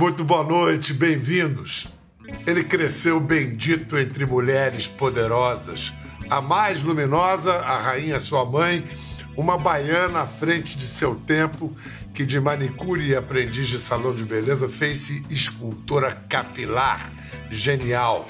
Muito boa noite, bem-vindos. Ele cresceu bendito entre mulheres poderosas. A mais luminosa, a rainha sua mãe, uma baiana à frente de seu tempo, que de manicure e aprendiz de salão de beleza fez-se escultora capilar, genial.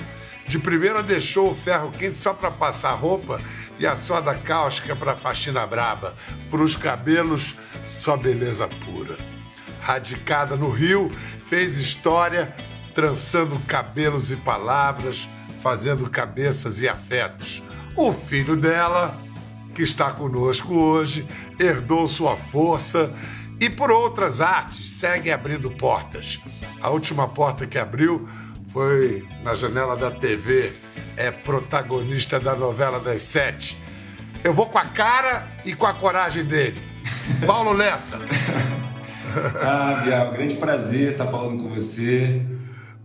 De primeira deixou o ferro quente só para passar roupa e a soda cáustica para faxina braba. Para os cabelos, só beleza pura. Radicada no Rio, fez história, trançando cabelos e palavras, fazendo cabeças e afetos. O filho dela, que está conosco hoje, herdou sua força e, por outras artes, segue abrindo portas. A última porta que abriu foi na janela da TV, é protagonista da novela das sete. Eu vou com a cara e com a coragem dele. Paulo Lessa. ah, Bial, grande prazer estar falando com você.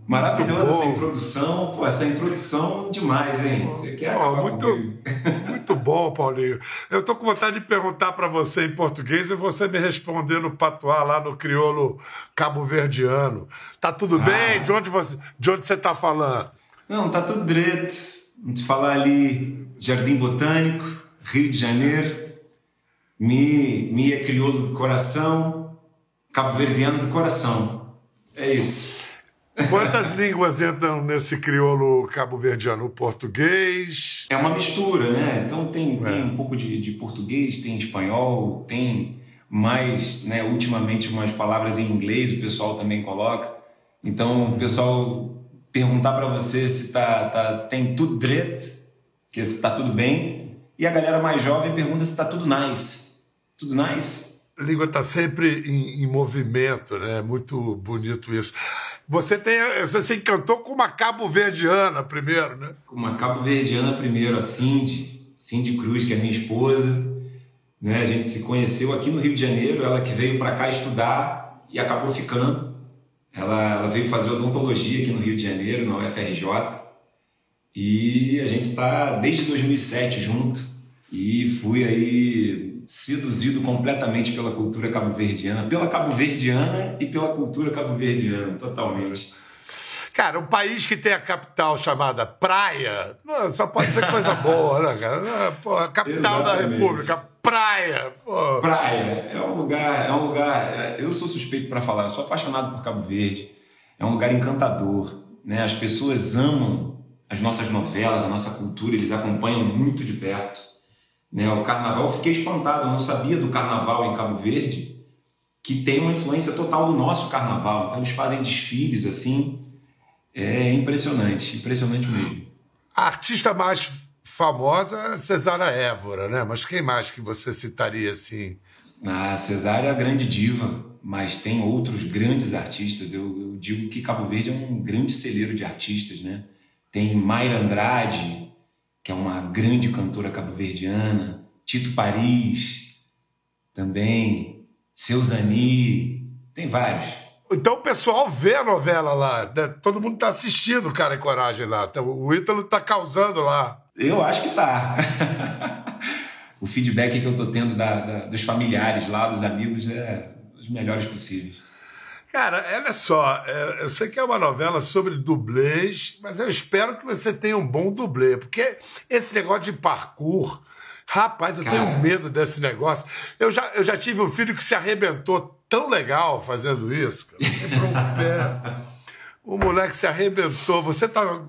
Maravilhosa essa introdução, pô, essa introdução demais, hein? Você quer oh, muito, muito bom, Paulinho. Eu tô com vontade de perguntar para você em português e você me responder no patuá lá no crioulo cabo-verdiano. Tá tudo ah. bem? De onde você, de onde você tá falando? Não, tá tudo direito. Vamos falar ali Jardim Botânico, Rio de Janeiro. Me, me é crioulo do coração, cabo-verdiano do coração. É isso. Quantas línguas entram nesse crioulo cabo-verdiano? O português? É uma mistura, né? Então tem, é. tem um pouco de, de, português, tem espanhol, tem mais, né? Ultimamente umas palavras em inglês o pessoal também coloca. Então o pessoal perguntar para você se tá, tá, tem tudo direito, que se tá tudo bem, e a galera mais jovem pergunta se tá tudo nice. Tudo nice? Língua está sempre em, em movimento, né? Muito bonito isso. Você tem, você se encantou com uma cabo-verdiana primeiro, né? Com uma cabo-verdiana primeiro, a Cindy, Cindy Cruz, que é minha esposa. Né? A gente se conheceu aqui no Rio de Janeiro, ela que veio para cá estudar e acabou ficando. Ela, ela veio fazer odontologia aqui no Rio de Janeiro, na UFRJ. E a gente está desde 2007 junto. E fui aí seduzido completamente pela cultura cabo-verdiana, pela cabo-verdiana e pela cultura cabo-verdiana, totalmente. Cara, um país que tem a capital chamada Praia, só pode ser coisa boa, né, cara? Pô, a capital Exatamente. da República, Praia. Praia é um lugar, é um lugar. É, eu sou suspeito para falar, eu sou apaixonado por Cabo Verde. É um lugar encantador, né? As pessoas amam as nossas novelas, a nossa cultura, eles acompanham muito de perto. Né? O carnaval, eu fiquei espantado, eu não sabia do carnaval em Cabo Verde, que tem uma influência total do nosso carnaval. Então eles fazem desfiles assim, é impressionante, impressionante mesmo. A artista mais famosa é Cesária Évora, né? Mas quem mais que você citaria assim? Ah, Cesária é a grande diva, mas tem outros grandes artistas. Eu, eu digo que Cabo Verde é um grande celeiro de artistas, né? Tem Mayra Andrade, que é uma grande cantora cabo-verdiana, Tito Paris, também, Seusani, tem vários. Então o pessoal vê a novela lá, né? todo mundo está assistindo Cara e Coragem lá, então, o Ítalo está causando lá. Eu acho que tá. o feedback que eu tô tendo da, da, dos familiares lá, dos amigos, é os melhores possíveis. Cara, olha só, é, eu sei que é uma novela sobre dublês, mas eu espero que você tenha um bom dublê, porque esse negócio de parkour, rapaz, eu Cara. tenho medo desse negócio. Eu já, eu já tive um filho que se arrebentou tão legal fazendo isso. Quebrou um pé. O moleque se arrebentou. Você tá,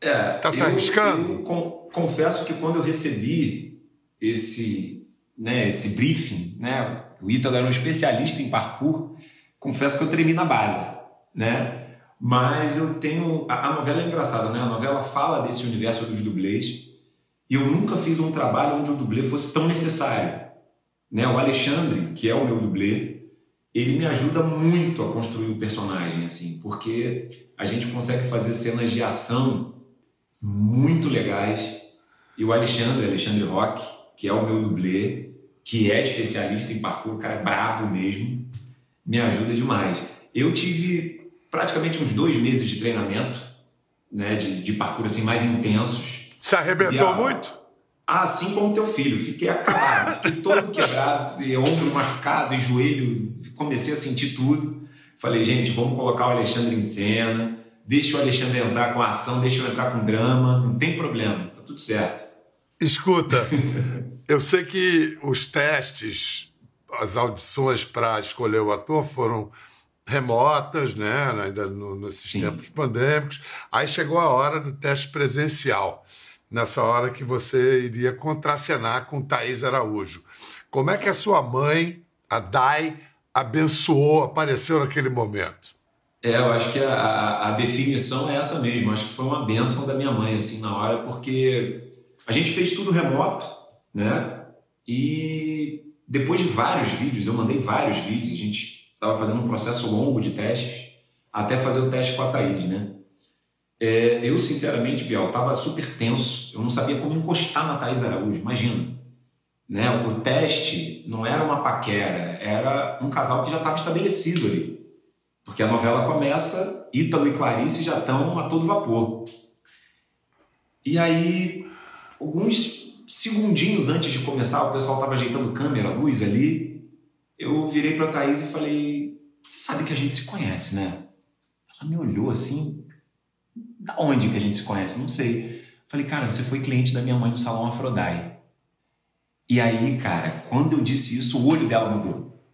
é, tá se eu, arriscando? Eu com, confesso que quando eu recebi esse, né, esse briefing, né, o Ítalo era um especialista em parkour, confesso que eu tremi na base, né? Mas eu tenho. A, a, novela é engraçada, né? A novela fala desse universo dos dublês e eu nunca fiz um trabalho onde o dublê fosse tão necessário. Né? O Alexandre, que é o meu dublê, ele me ajuda muito a construir o personagem, assim, porque a gente consegue fazer cenas de ação muito legais. E o Alexandre, Alexandre Rock, que é o meu dublê, que é especialista em parkour, o cara é brabo mesmo, me ajuda demais. Eu tive praticamente uns dois meses de treinamento, né, de, de parkour assim mais intensos. Se arrebentou a... muito? Assim como teu filho, fiquei acabado, fiquei todo quebrado, e ombro machucado, e joelho, comecei a sentir tudo. Falei, gente, vamos colocar o Alexandre em cena, deixa o Alexandre entrar com ação, deixa eu entrar com drama, não tem problema, tá tudo certo. Escuta, eu sei que os testes, as audições para escolher o ator foram remotas, né, ainda no, nesses Sim. tempos pandêmicos. Aí chegou a hora do teste presencial, nessa hora que você iria contracenar com Thaís Araújo. Como é que a sua mãe, a Dai, abençoou, apareceu naquele momento? É, eu acho que a, a, definição é essa mesmo. Acho que foi uma benção da minha mãe, assim, na hora, porque a gente fez tudo remoto, né? E depois de vários vídeos, eu mandei vários vídeos, a gente estava fazendo um processo longo de testes, até fazer o teste com a Thaís, né? É, eu, sinceramente, Biel, estava super tenso. Eu não sabia como encostar na Thaís Araújo, imagina. Né? O teste não era uma paquera, era um casal que já estava estabelecido ali. Porque a novela começa, Ítalo e Clarice já estão a todo vapor. E aí, alguns segundinhos antes de começar, o pessoal estava ajeitando câmera, luz ali. Eu virei para a Thaís e falei: Você sabe que a gente se conhece, né? Ela me olhou assim: Da onde que a gente se conhece? Não sei. Falei, cara, você foi cliente da minha mãe no salão Afrodai. E aí, cara, quando eu disse isso, o olho dela mudou.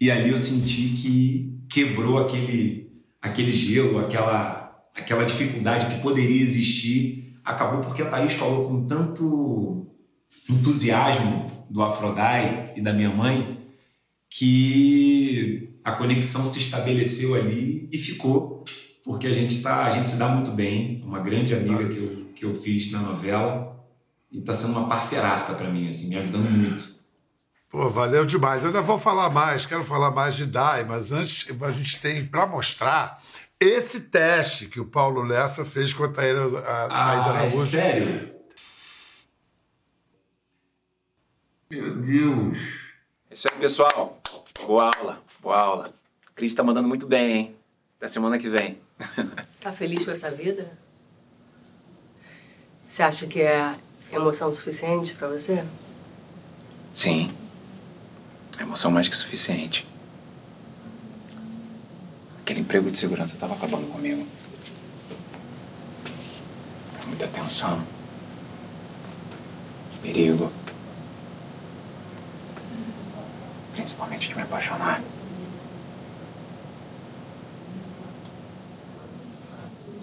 E ali eu senti que quebrou aquele, aquele gelo, aquela, aquela dificuldade que poderia existir. Acabou porque a Thaís falou com tanto entusiasmo do Afrodai e da minha mãe que a conexão se estabeleceu ali e ficou, porque a gente tá, a gente se dá muito bem, uma grande amiga que eu, que eu fiz na novela e está sendo uma parceiraça para mim, assim, me ajudando muito. Pô, valeu demais. Eu ainda vou falar mais, quero falar mais de DAI, mas antes a gente tem para mostrar esse teste que o Paulo Lessa fez com a Thaís ah, Araújo. É sério? Meu Deus. É isso aí, pessoal. Boa aula, boa aula. Cris está mandando muito bem, hein? Até semana que vem. Tá feliz com essa vida? Você acha que é emoção suficiente para você? Sim. Emoção mais que suficiente. Aquele emprego de segurança estava acabando comigo. Muita tensão. Perigo. Principalmente de me apaixonar.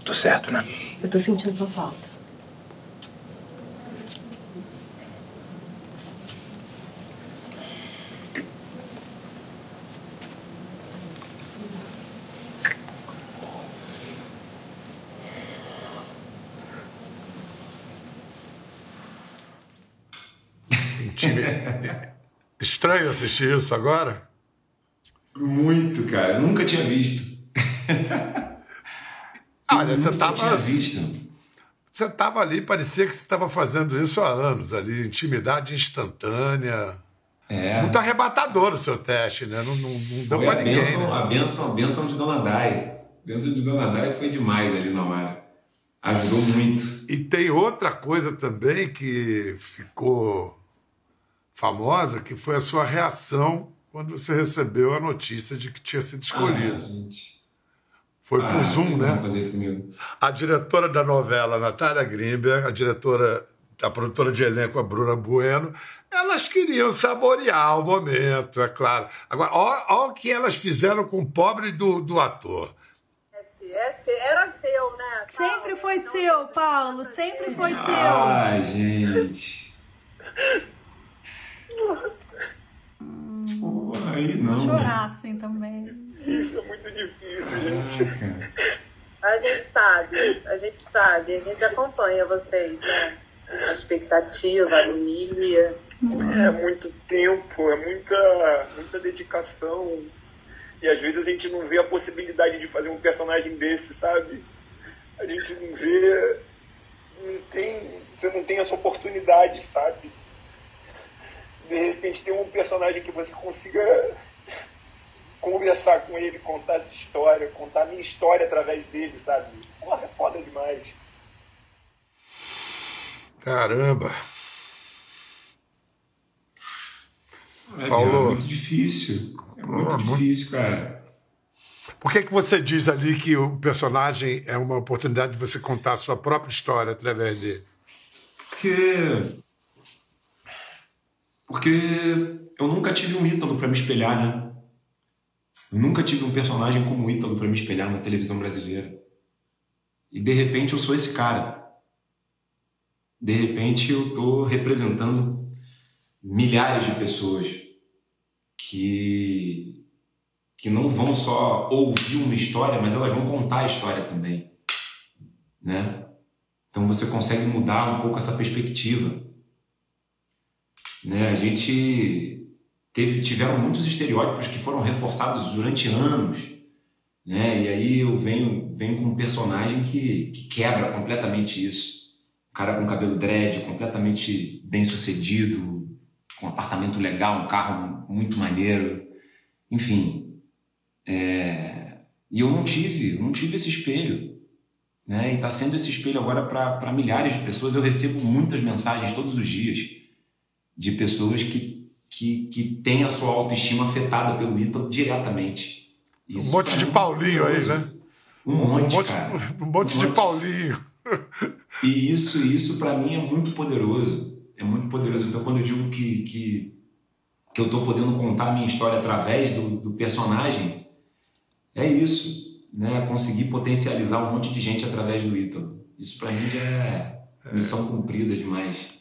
Tô certo, né? Eu tô sentindo tua falta. Estranho assistir isso agora? Muito, cara. Nunca tinha visto. Olha, você tava. Tinha visto. Você estava ali, parecia que você estava fazendo isso há anos ali, intimidade instantânea. É. Muito arrebatador o seu teste, né? Não, não, não deu para ninguém. Benção, né? A benção, a benção de Dona Dai. A benção de Dona Dai foi demais ali na hora. Ajudou muito. E tem outra coisa também que ficou famosa, que foi a sua reação quando você recebeu a notícia de que tinha sido escolhido. Ah, gente. Foi ah, por Zoom, né? Fazer isso comigo. A diretora da novela, Natália Grimberg, a diretora, a produtora de elenco, a Bruna Bueno, elas queriam saborear o momento, é claro. Agora, olha o que elas fizeram com o pobre do, do ator. Era seu, né? Sempre foi seu, Paulo. Sempre foi seu. Ai, gente. Pô, aí não. Chorar assim também. Isso é muito difícil, gente. A gente sabe, a gente sabe, a gente acompanha vocês, né? A expectativa, a agonia. É muito tempo, é muita, muita dedicação. E às vezes a gente não vê a possibilidade de fazer um personagem desse, sabe? A gente não vê. Não tem, você não tem essa oportunidade, sabe? De repente tem um personagem que você consiga conversar com ele, contar essa história, contar a minha história através dele, sabe? Porra, é foda demais. Caramba. É, Paulo. É muito difícil. É muito difícil, cara. Por que, que você diz ali que o personagem é uma oportunidade de você contar a sua própria história através dele? Porque. Porque eu nunca tive um Ítalo para me espelhar, né? Eu nunca tive um personagem como o Ítalo para me espelhar na televisão brasileira. E de repente eu sou esse cara. De repente eu tô representando milhares de pessoas que que não vão só ouvir uma história, mas elas vão contar a história também, né? Então você consegue mudar um pouco essa perspectiva, né? A gente teve tiveram muitos estereótipos que foram reforçados durante anos, né? E aí eu venho venho com um personagem que, que quebra completamente isso, um cara com cabelo dread, completamente bem sucedido, com um apartamento legal, um carro muito maneiro, enfim, é, e eu não tive, eu não tive esse espelho. Né? E está sendo esse espelho agora para milhares de pessoas. Eu recebo muitas mensagens todos os dias de pessoas que, que, que têm a sua autoestima afetada pelo Ítalo diretamente. Isso um monte de Paulinho aí, né? Um monte, um monte, cara. Um monte de Paulinho. E isso, isso para mim é muito poderoso. É muito poderoso. Então, quando eu digo que, que, que eu estou podendo contar a minha história através do, do personagem, é isso, né? Conseguir potencializar um monte de gente através do Ítalo. Isso para mim já é missão cumprida demais.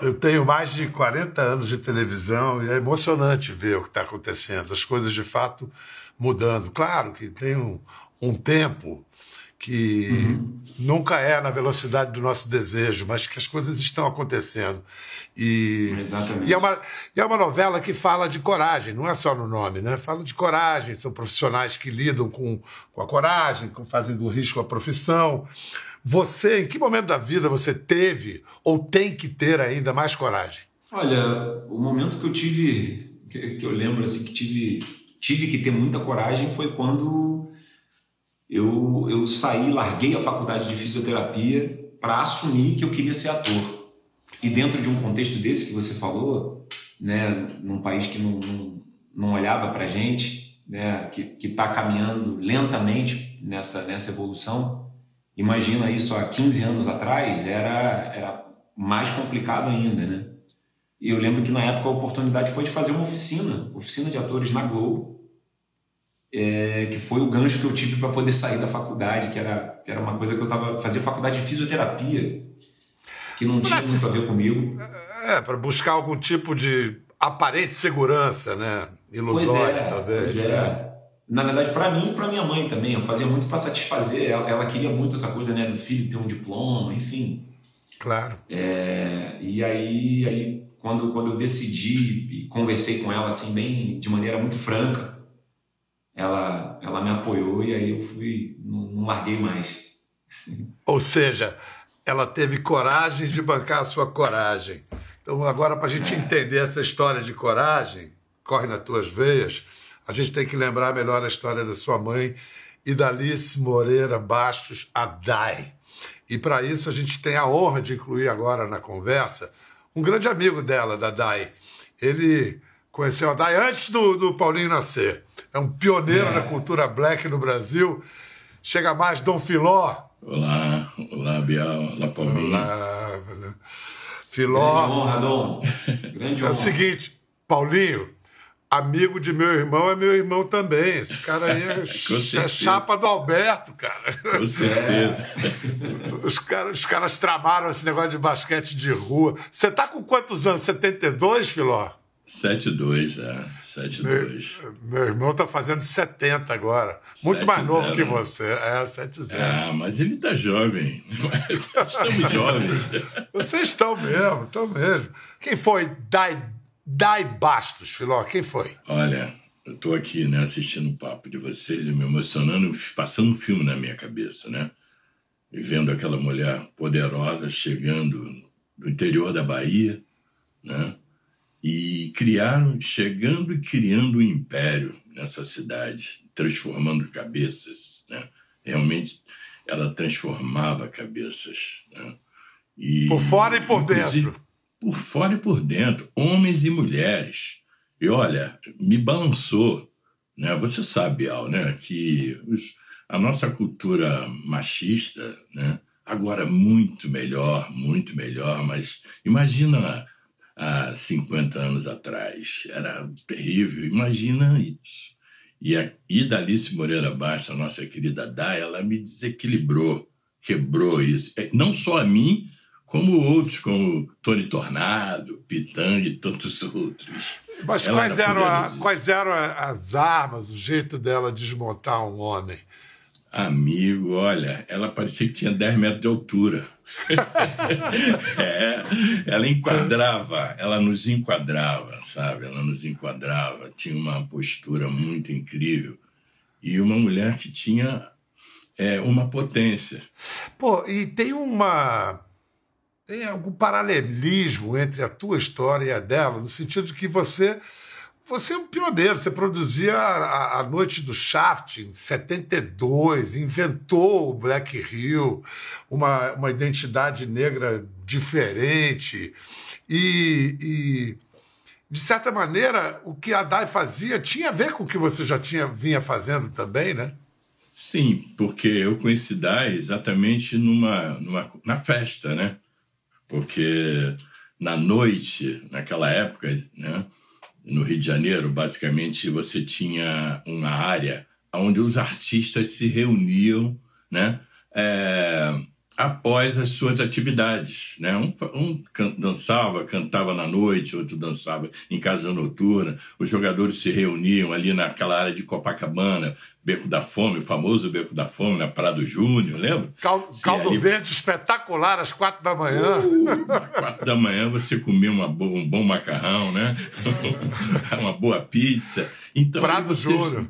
Eu tenho mais de 40 anos de televisão e é emocionante ver o que está acontecendo, as coisas de fato mudando. Claro que tem um, um tempo que uhum. nunca é na velocidade do nosso desejo, mas que as coisas estão acontecendo. E, Exatamente. E é, uma, e é uma novela que fala de coragem, não é só no nome, né? Fala de coragem, são profissionais que lidam com, com a coragem, com, fazendo do risco a profissão. Você, em que momento da vida você teve ou tem que ter ainda mais coragem? Olha, o momento que eu tive, que, eu lembro assim, que tive, tive que ter muita coragem foi quando eu, eu saí, larguei a faculdade de fisioterapia para assumir que eu queria ser ator. E dentro de um contexto desse que você falou, né, num país que não, não, não olhava para a gente, né, que está caminhando lentamente nessa, nessa evolução, imagina isso há 15 anos atrás, era, era mais complicado ainda, né? E eu lembro que na época a oportunidade foi de fazer uma oficina, oficina de atores na Globo, é, que foi o gancho que eu tive para poder sair da faculdade, que era, que era uma coisa que eu tava fazia faculdade de fisioterapia, que não tinha Mas, muito a ver comigo. É, para buscar algum tipo de aparente segurança, né? Ilusória, é, talvez. Pois é. Na verdade, para mim e para minha mãe também, eu fazia muito para satisfazer. Ela, ela, queria muito essa coisa, né, do filho ter um diploma, enfim. Claro. É, e aí, aí quando, quando eu decidi e conversei com ela assim bem de maneira muito franca, ela, ela me apoiou e aí eu fui, não, não larguei mais. Ou seja, ela teve coragem de bancar a sua coragem. Então, agora, para a gente é. entender essa história de coragem, corre nas tuas veias, a gente tem que lembrar melhor a história da sua mãe e da Alice Moreira Bastos, a Dai. E para isso a gente tem a honra de incluir agora na conversa um grande amigo dela, da Dai. Ele conheceu a Dai antes do, do Paulinho nascer é um pioneiro é. na cultura black no Brasil. Chega mais Dom Filó. Olá, olá, Bial, olá, Palminha. Olá, Filó. Grande honra, Dom. Grande honra. É o seguinte, Paulinho, amigo de meu irmão é meu irmão também. Esse cara aí é, é chapa do Alberto, cara. Com certeza. Os caras, os caras tramaram esse negócio de basquete de rua. Você tá com quantos anos? 72, Filó? 7-2, é. 7-2. Meu, meu, irmão tá fazendo 70 agora. Muito mais novo que você. É, 7-0. Ah, mas ele tá jovem. Estamos jovens. Vocês estão mesmo, estão mesmo. Quem foi Dai, Dai Bastos, Filó? Quem foi? Olha, eu tô aqui, né, assistindo o papo de vocês e me emocionando, passando um filme na minha cabeça, né? E vendo aquela mulher poderosa chegando do interior da Bahia, né? e criaram, chegando e criando um império nessa cidade, transformando cabeças, né? Realmente ela transformava cabeças, né? E, por fora e por dentro. Por fora e por dentro, homens e mulheres. E olha, me balançou, né? Você sabe, Al, né, que os, a nossa cultura machista, né, agora muito melhor, muito melhor, mas imagina há 50 anos atrás, era terrível, imagina isso. E a Ida Alice Moreira Baixa, a nossa querida Dai, ela me desequilibrou, quebrou isso. É, não só a mim, como outros, como Tony Tornado, Pitanga e tantos outros. Mas quais eram, a, quais eram as armas, o jeito dela desmontar um homem? Amigo, olha, ela parecia que tinha 10 metros de altura. é, ela enquadrava, ela nos enquadrava, sabe? Ela nos enquadrava, tinha uma postura muito incrível e uma mulher que tinha é, uma potência. Pô, e tem uma tem algum paralelismo entre a tua história e a dela, no sentido de que você você é um pioneiro, você produzia a, a Noite do Shaft em 72, inventou o Black Hill, uma, uma identidade negra diferente. E, e, de certa maneira, o que a Dai fazia tinha a ver com o que você já tinha vinha fazendo também, né? Sim, porque eu conheci Dai exatamente numa, numa, na festa, né? Porque na noite, naquela época, né? no Rio de Janeiro, basicamente, você tinha uma área onde os artistas se reuniam, né? É, após as suas atividades. Né? Um, um dançava, cantava na noite, outro dançava em casa noturna. Os jogadores se reuniam ali naquela área de Copacabana, Beco da Fome, o famoso Beco da Fome, na Prado Júnior, lembra? Caldo, caldo ali... verde espetacular às quatro da manhã. Uh, às quatro da manhã você comia uma bo... um bom macarrão, né? uma boa pizza. Então, Prado você... Júnior.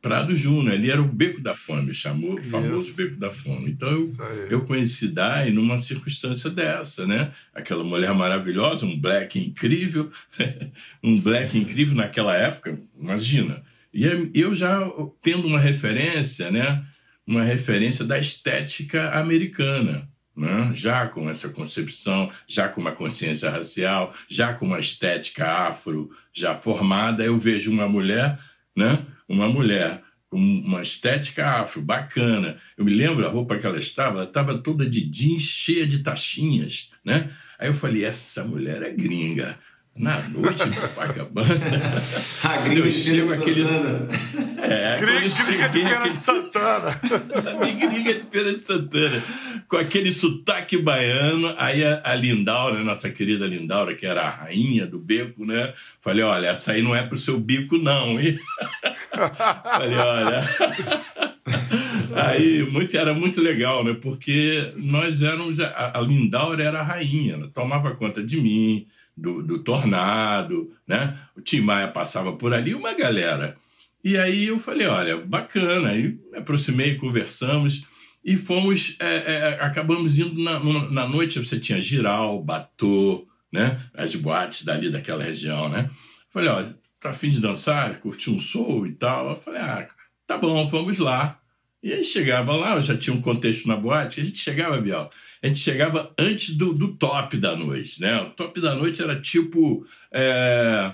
Prado Júnior, ali era o Beco da Fome, chamou o famoso Beco da Fome. Então eu, eu conheci Dai numa circunstância dessa, né? Aquela mulher maravilhosa, um black incrível, um black incrível naquela época, imagina. E eu já tendo uma referência, né? Uma referência da estética americana, né? já com essa concepção, já com uma consciência racial, já com uma estética afro já formada, eu vejo uma mulher, né? Uma mulher com uma estética afro, bacana. Eu me lembro a roupa que ela estava, ela estava toda de jeans, cheia de taxinhas, né? Aí eu falei, essa mulher é gringa. Na noite em Copacabana. a gringa eu chego aquele. É, gringa, de Feira aquele... de Santana. Também gringa de Feira de Santana. Com aquele sotaque baiano. Aí a, a Lindaura, nossa querida Lindaura, que era a rainha do beco, né? Falei, olha, essa aí não é pro seu bico, não, hein? Falei, olha. Aí muito, era muito legal, né? Porque nós éramos. A, a Lindaura era a rainha, ela tomava conta de mim do, do Tornado, né? O Tim Maia passava por ali, uma galera. E aí eu falei, olha, bacana. Aí me aproximei, conversamos e fomos, é, é, acabamos indo na, na noite, você tinha Giral, Batô, né? As boates dali daquela região, né? Falei, ó, tá afim de dançar, curtir um soul e tal? Eu falei, ah, tá bom, vamos lá. E aí chegava lá, eu já tinha um contexto na boate, que a gente chegava, Biel, a gente chegava antes do, do top da noite, né? O top da noite era tipo é,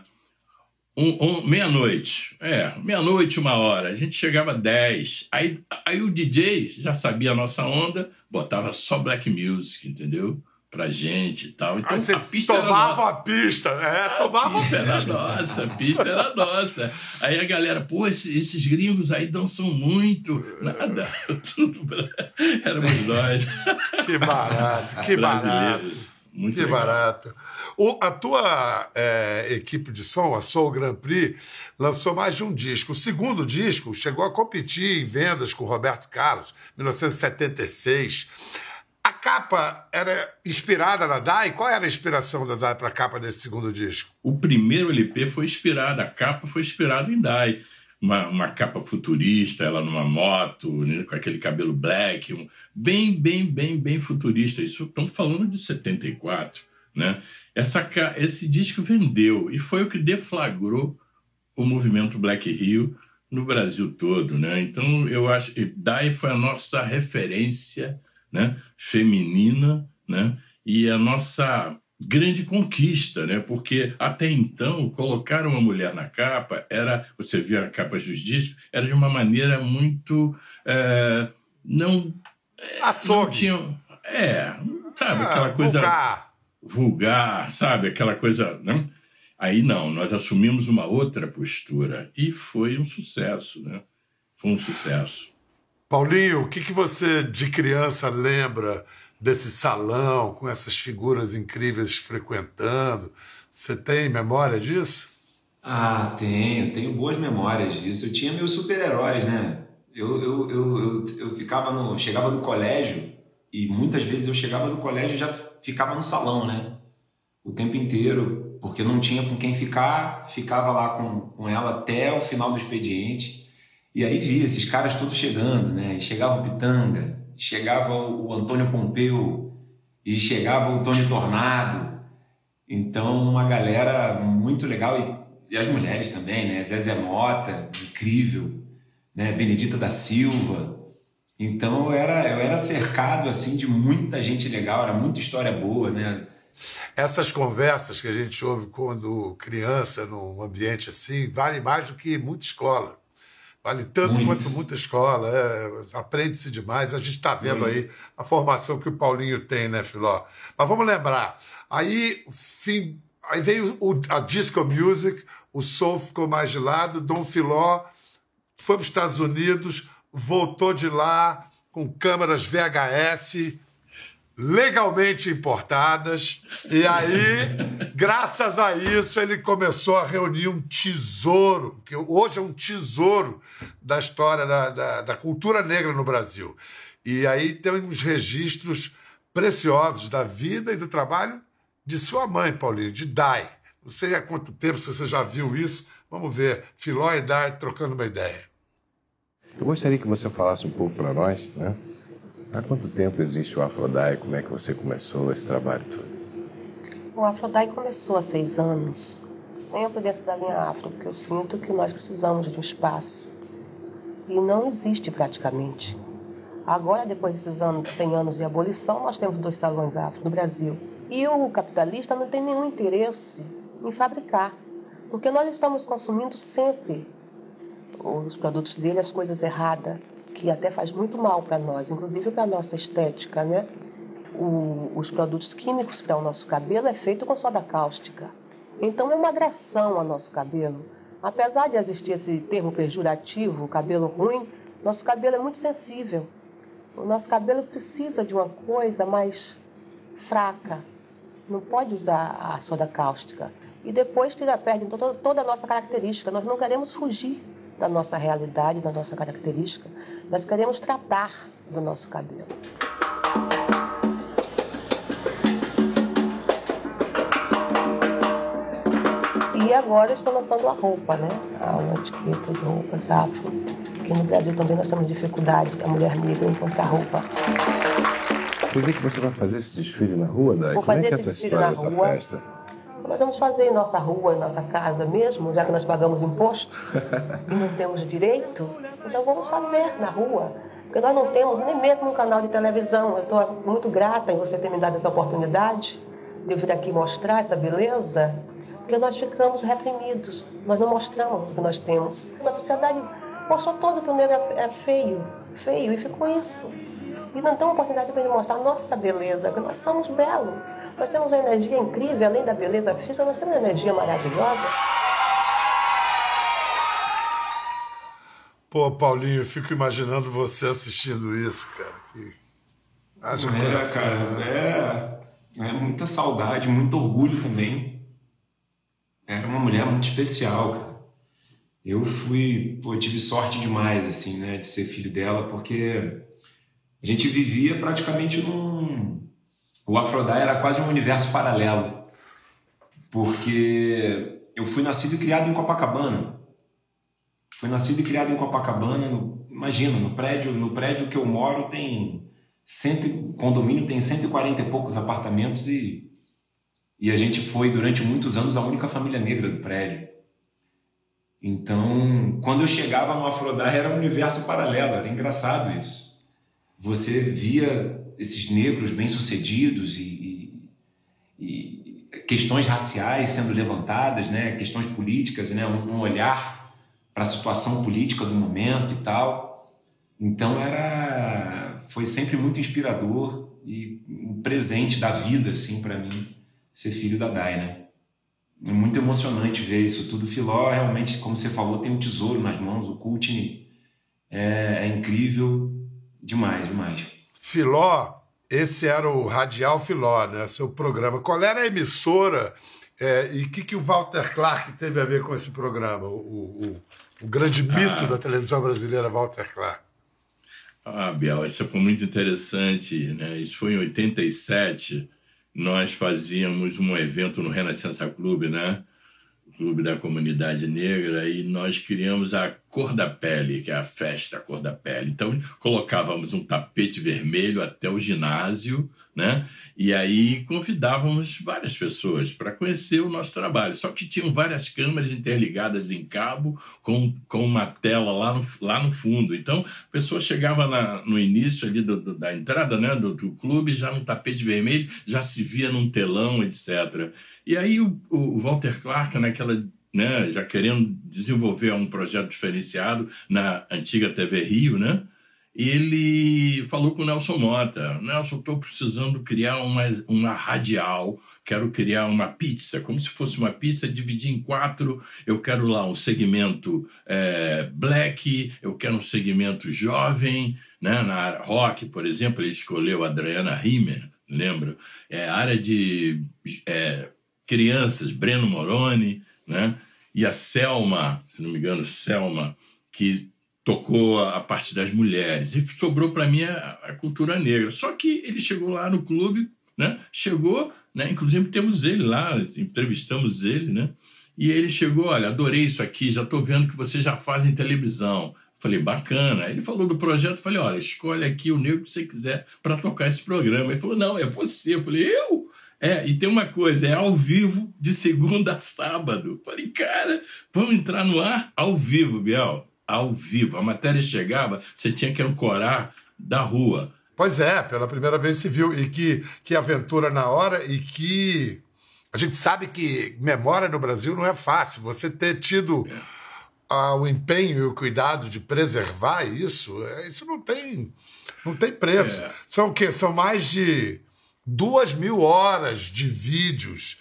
um, um, meia-noite. É, meia-noite, uma hora. A gente chegava dez. Aí, aí o DJ já sabia a nossa onda, botava só black music, entendeu? Pra gente e tal. Então a pista tomava era nossa. a pista, é, tomava a pista. era nossa, a pista era nossa. Aí a galera, pô, esses, esses gringos aí dançam muito. Nada, tudo pra... éramos nós. Que barato, que barato. Muito que legal. barato. O, a tua é, equipe de som, a Soul Grand Prix, lançou mais de um disco. O segundo disco chegou a competir em vendas com Roberto Carlos, 1976. Capa era inspirada na Dai? Qual era a inspiração da Dai para a capa desse segundo disco? O primeiro LP foi inspirado, a capa foi inspirada em Dai. Uma, uma, capa futurista, ela numa moto, né, com aquele cabelo black, um, bem, bem, bem, bem futurista. Isso estamos falando de 74, né? Essa, esse disco vendeu e foi o que deflagrou o movimento Black Rio no Brasil todo, né? Então eu acho que Dai foi a nossa referência né, feminina, né, e a nossa grande conquista, né? Porque até então colocar uma mulher na capa era, você via a capa dos discos, era de uma maneira muito é, não, Açougue. não tinha, é, sabe Ah, aquela coisa vulgar. vulgar, sabe aquela coisa, não? Aí não, nós assumimos uma outra postura e foi um sucesso, né? Foi um sucesso. Paulinho, o que, que você de criança lembra desse salão, com essas figuras incríveis frequentando? Você tem memória disso? Ah, tenho, tenho boas memórias disso. Eu tinha meus super-heróis, né? Eu, eu, eu, eu, eu ficava no. Chegava do colégio e muitas vezes eu chegava do colégio e já ficava no salão, né? O tempo inteiro, porque não tinha com quem ficar, ficava lá com, com ela até o final do expediente. E aí via esses caras todos chegando, né? E chegava o Pitanga, chegava o Antônio Pompeu, e chegava o Tony Tornado. Então, uma galera muito legal. E, e as mulheres também, né? Zezé Mota, incrível, né? Benedita da Silva. Então, eu era, eu era cercado, assim, de muita gente legal. Era muita história boa, né? Essas conversas que a gente ouve quando criança, num ambiente assim, vale mais do que muita escola. Vale tanto Muito. quanto muita escola. é, Aprende-se demais. A gente está vendo Muito. aí a formação que o Paulinho tem, né, Filó? Mas vamos lembrar. Aí, fim, aí veio o- a disco music, o soul ficou mais de lado, Dom Filó foi para os Estados Unidos, voltou de lá com câmeras VHS legalmente importadas. E aí, graças a isso, ele começou a reunir um tesouro, que hoje é um tesouro da história da, da, da cultura negra no Brasil. E aí tem uns registros preciosos da vida e do trabalho de sua mãe, Paulinho, de Dai. Não sei há quanto tempo, se você já viu isso. Vamos ver. Filó e Dai trocando uma ideia. Eu gostaria que você falasse um pouco para nós, né? Há quanto tempo existe o Afrodai? Como é que você começou esse trabalho todo? O Afrodai começou há seis anos, sempre dentro da linha afro, porque eu sinto que nós precisamos de um espaço. E não existe praticamente. Agora, depois desses anos, 100 anos de abolição, nós temos dois salões afro no Brasil. E o capitalista não tem nenhum interesse em fabricar, porque nós estamos consumindo sempre os produtos dele, as coisas erradas, que até faz muito mal para nós, inclusive para a nossa estética, né? O- os produtos químicos para o nosso cabelo é feito com soda cáustica. Então é uma agressão ao nosso cabelo. Apesar de existir esse termo pejorativo, cabelo ruim, nosso cabelo é muito sensível. O nosso cabelo precisa de uma coisa mais fraca. Não pode usar a soda cáustica. E depois tira, perde toda, toda a nossa característica. Nós não queremos fugir da nossa realidade, da nossa característica. Nós queremos tratar do nosso cabelo. E agora estou lançando a roupa, né? A uma etiqueta de roupas afro. Porque no Brasil também nós temos dificuldade, a mulher negra, encontrar roupa. Dizer que você vai fazer esse desfile na rua, Dai? Vou Como é que é esse essa desfile história na rua. festa? Nós vamos fazer em nossa rua, em nossa casa mesmo, já que nós pagamos imposto e não temos direito. Então vamos fazer na rua. Porque nós não temos nem mesmo um canal de televisão. Eu estou muito grata em você ter me dado essa oportunidade de eu vir aqui mostrar essa beleza. Porque nós ficamos reprimidos. Nós não mostramos o que nós temos. A sociedade mostrou todo que o negro é feio, feio, e ficou isso. E não tem uma oportunidade para ele mostrar a nossa beleza, que nós somos belos. Nós temos uma energia incrível, além da beleza física, nós temos uma energia maravilhosa. Pô, Paulinho, eu fico imaginando você assistindo isso, cara. Que... Haja É, coração, cara, né? é, é muita saudade, muito orgulho também. Era uma mulher muito especial, cara. Eu fui, pô, eu tive sorte demais, assim, né, de ser filho dela, porque a gente vivia praticamente num. O Afrodai era quase um universo paralelo, porque eu fui nascido e criado em Copacabana. Fui nascido e criado em Copacabana, no, imagina, no prédio, no prédio que eu moro tem cento, condomínio tem 140 e poucos apartamentos e e a gente foi durante muitos anos a única família negra do prédio. Então, quando eu chegava no Afrodai era um universo paralelo, era engraçado isso. Você via esses negros bem-sucedidos e, e, e- questões raciais sendo levantadas, né? questões políticas, né? um, um olhar para a situação política do momento e tal. Então era foi sempre muito inspirador e um presente da vida assim para mim ser filho da Dai, né? É muito emocionante ver isso tudo. Filó realmente, como você falou, tem um tesouro nas mãos. O Cultini é, é incrível demais, demais. Filó, esse era o Radial Filó, né? Seu programa. Qual era a emissora é, e o que, que o Walter Clark teve a ver com esse programa? O, o, o grande mito ah. da televisão brasileira, Walter Clark. Ah, Biel, isso foi muito interessante, né? Isso foi em 87 nós fazíamos um evento no Renascença Clube, né? Clube da Comunidade Negra, e nós criamos a Cor da Pele, que é a festa Cor da Pele. Então, colocávamos um tapete vermelho até o ginásio, né? E aí convidávamos várias pessoas para conhecer o nosso trabalho. Só que tinham várias câmeras interligadas em cabo com, com uma tela lá no, lá no fundo. Então, a pessoa chegava na, no início ali do, do, da entrada né, do, do clube, já no tapete vermelho, já se via num telão, etc. E aí o, o Walter Clark, naquela né, já querendo desenvolver um projeto diferenciado na antiga TV Rio, né? Ele falou com o Nelson Mota: Nelson, estou precisando criar uma, uma radial, quero criar uma pizza, como se fosse uma pizza, dividir em quatro. Eu quero lá um segmento é, black, eu quero um segmento jovem, né? na rock, por exemplo, ele escolheu a Adriana Rimmer, lembra? É, área de é, crianças, Breno Moroni, né? E a Selma, se não me engano, Selma, que tocou a parte das mulheres. E sobrou para mim a, a, cultura negra. Só que ele chegou lá no clube, né? Chegou, né? Inclusive temos ele lá, entrevistamos ele, né? E ele chegou, olha, adorei isso aqui, já estou vendo que vocês já fazem televisão. Falei, bacana. Ele falou do projeto, falei, olha, escolhe aqui o negro que você quiser para tocar esse programa. Ele falou, não, é você. Eu falei, eu? É, e tem uma coisa, é ao vivo de segunda a sábado. Falei, cara, vamos entrar no ar ao vivo, Biel. Ao vivo. A matéria chegava, você tinha que ancorar da rua. Pois é, pela primeira vez se viu. E que, que aventura na hora e que. A gente sabe que memória no Brasil não é fácil. Você ter tido é. ah, o empenho e o cuidado de preservar isso, é, isso não tem, não tem preço. É. São o quê? São mais de duas mil horas de vídeos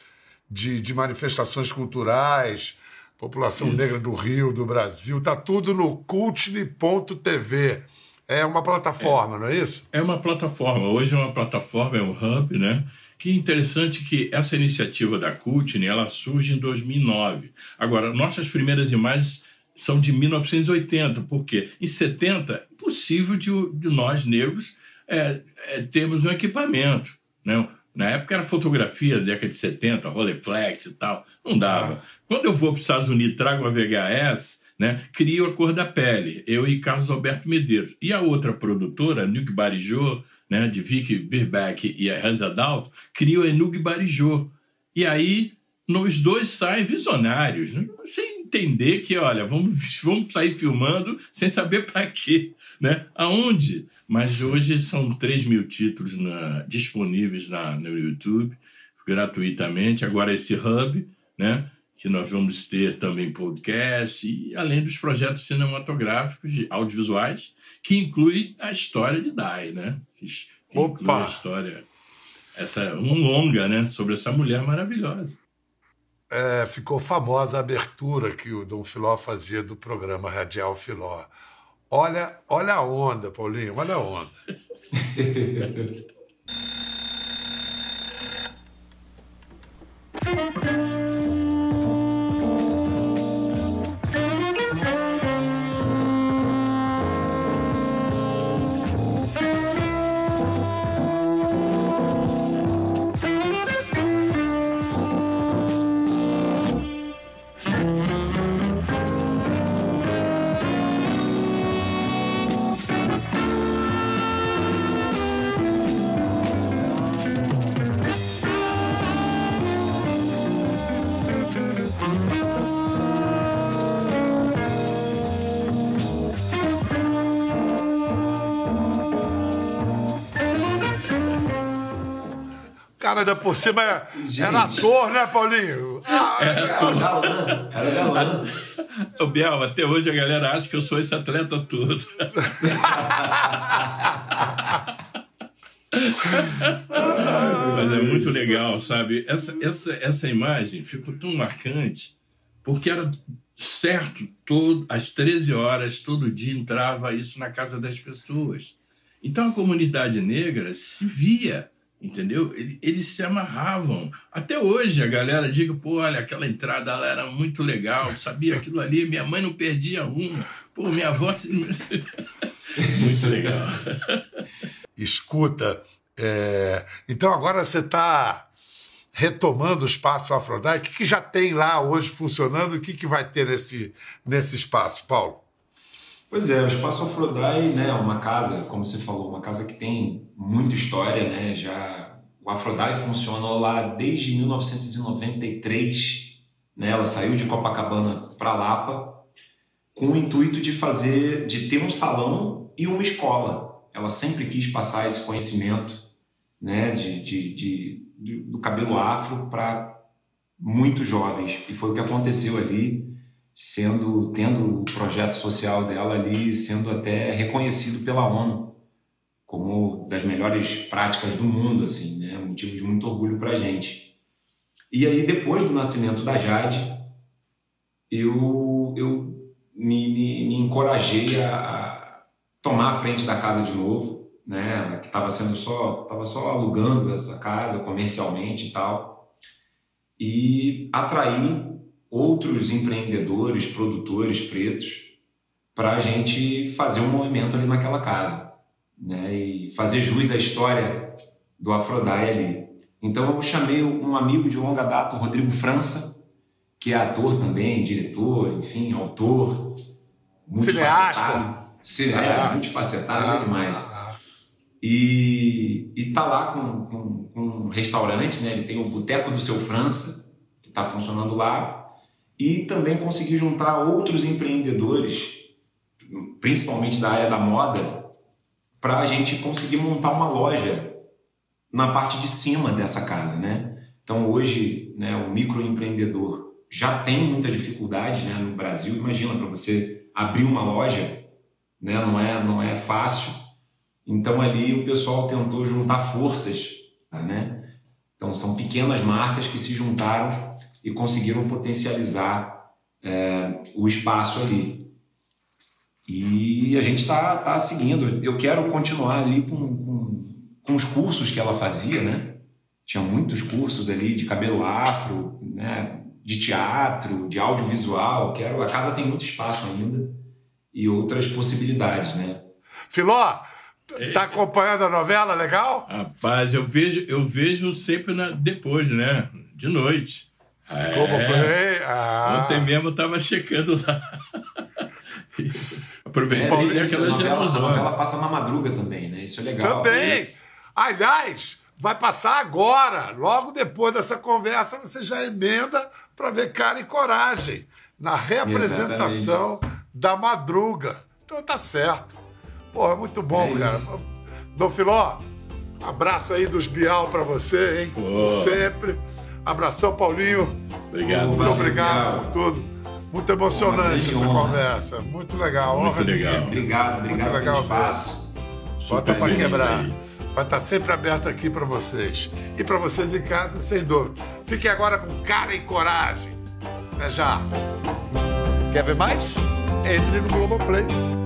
de, de manifestações culturais, população Isso. negra do Rio, do Brasil, tá tudo no cultne.tv. É uma plataforma, é, não é isso? É uma plataforma. Hoje é uma plataforma, é um hub, né? Que interessante que essa iniciativa da Cultne, ela surge em 2009. Agora, nossas primeiras imagens são de 1980, porque em 70 impossível de, de nós negros é, é, termos um equipamento. Né? Na época era fotografia da década de 70, Rolleiflex e tal. Não dava. Ah. Quando eu vou para os Estados Unidos trago uma VHS, né, crio a cor da pele, eu e Carlos Alberto Medeiros. E a outra produtora, Nuke Barijô, né, de Vicky Birbeck e a Hansa Dalto, criou a Enug Barijô. E aí, os dois saem visionários, né? sem entender que, olha, vamos, vamos sair filmando sem saber para quê, né? Aonde? Mas hoje são 3 mil títulos na, disponíveis na, no YouTube, gratuitamente. Agora esse hub, né? Que nós vamos ter também podcast, e além dos projetos cinematográficos, audiovisuais, que inclui a história de Dai, né? Que Opa! a história, essa, um longa, né? Sobre essa mulher maravilhosa. É, ficou famosa a abertura que o Dom Filó fazia do programa Radial Filó. Olha, olha a onda, Paulinho, olha a onda. cara ainda por cima era, era ator, né, Paulinho? Ah, Era ator. Era galã. Ô, Biel, até hoje a galera acha que eu sou esse atleta todo. Mas é muito legal, sabe? Essa, essa, essa imagem ficou tão marcante porque era certo, todo, às 13 horas, todo dia entrava isso na casa das pessoas. Então a comunidade negra se via, entendeu? Eles, se amarravam. Até hoje a galera diga, pô, olha, aquela entrada lá era muito legal, sabia aquilo ali, minha mãe não perdia uma, pô, minha avó. Se... muito legal. Escuta, é, então agora você está retomando o espaço Afrodite. O que, que já tem lá hoje funcionando? O que, que vai ter nesse, nesse espaço, Paulo? Pois é, o Espaço Afrodai, né, é uma casa, como você falou, uma casa que tem muita história, né, já o Afrodai funciona lá desde 1993, né, ela saiu de Copacabana para Lapa com o intuito de fazer, de ter um salão e uma escola. Ela sempre quis passar esse conhecimento, né, de, de, de, do cabelo afro para muitos jovens e foi o que aconteceu ali sendo tendo o projeto social dela ali sendo até reconhecido pela ONU como das melhores práticas do mundo assim né? Motivo de muito orgulho para gente. E aí depois do nascimento da Jade eu eu me, me, me encorajei a, a tomar a frente da casa de novo né? Que estava sendo só tava só alugando essa casa comercialmente e tal. E atrair outros empreendedores, produtores pretos, para a gente fazer um movimento ali naquela casa, né? E fazer jus à história do Afrodai ali. Então eu chamei um amigo de longa data, o Rodrigo França, que é ator também, diretor, enfim, autor, multifacetado. Cineasta. É, multifacetado, ah, é demais. Ah, e, e tá lá com, com, com um restaurante, né? Ele tem o Boteco do Seu França, que está funcionando lá, e também conseguir juntar outros empreendedores, principalmente da área da moda, para a gente conseguir montar uma loja na parte de cima dessa casa, né? Então hoje, né, o microempreendedor já tem muita dificuldade, né, no Brasil. Imagina para você abrir uma loja, né, não é não é fácil. Então ali o pessoal tentou juntar forças, né? Então são pequenas marcas que se juntaram e conseguiram potencializar é, o espaço ali. E a gente está tá seguindo. Eu quero continuar ali com, com, com, os cursos que ela fazia, né? Tinha muitos cursos ali de cabelo afro, né? de teatro, de audiovisual. Quero, a casa tem muito espaço ainda e outras possibilidades, né? Filó, tá acompanhando a novela, legal? Rapaz, eu vejo, eu vejo sempre na, depois, né? De noite. É. Como foi? Ah. Ontem mesmo eu tava checando lá. Aproveitei é, aquela novela, a novela passa na madruga também, né? Isso é legal. Também. Isso. Aliás, vai passar agora. Logo depois dessa conversa, você já emenda para ver cara e coragem na reapresentação Exatamente. da madruga. Então tá certo. Porra, muito bom, é cara. Dom Filó, abraço aí dos Bial para você, hein? Pô. Sempre. Abração, Paulinho. Obrigado. Muito valeu, obrigado por tudo. Muito emocionante essa honra. conversa. Muito legal. Muito honra legal. Minha. Obrigado, obrigado Muito legal pelo espaço. Bota para quebrar. Aí. Vai estar sempre aberto aqui para vocês. E para vocês em casa, sem dúvida. Fiquem agora com cara e coragem. Até já. Quer ver mais? Entre no Globoplay.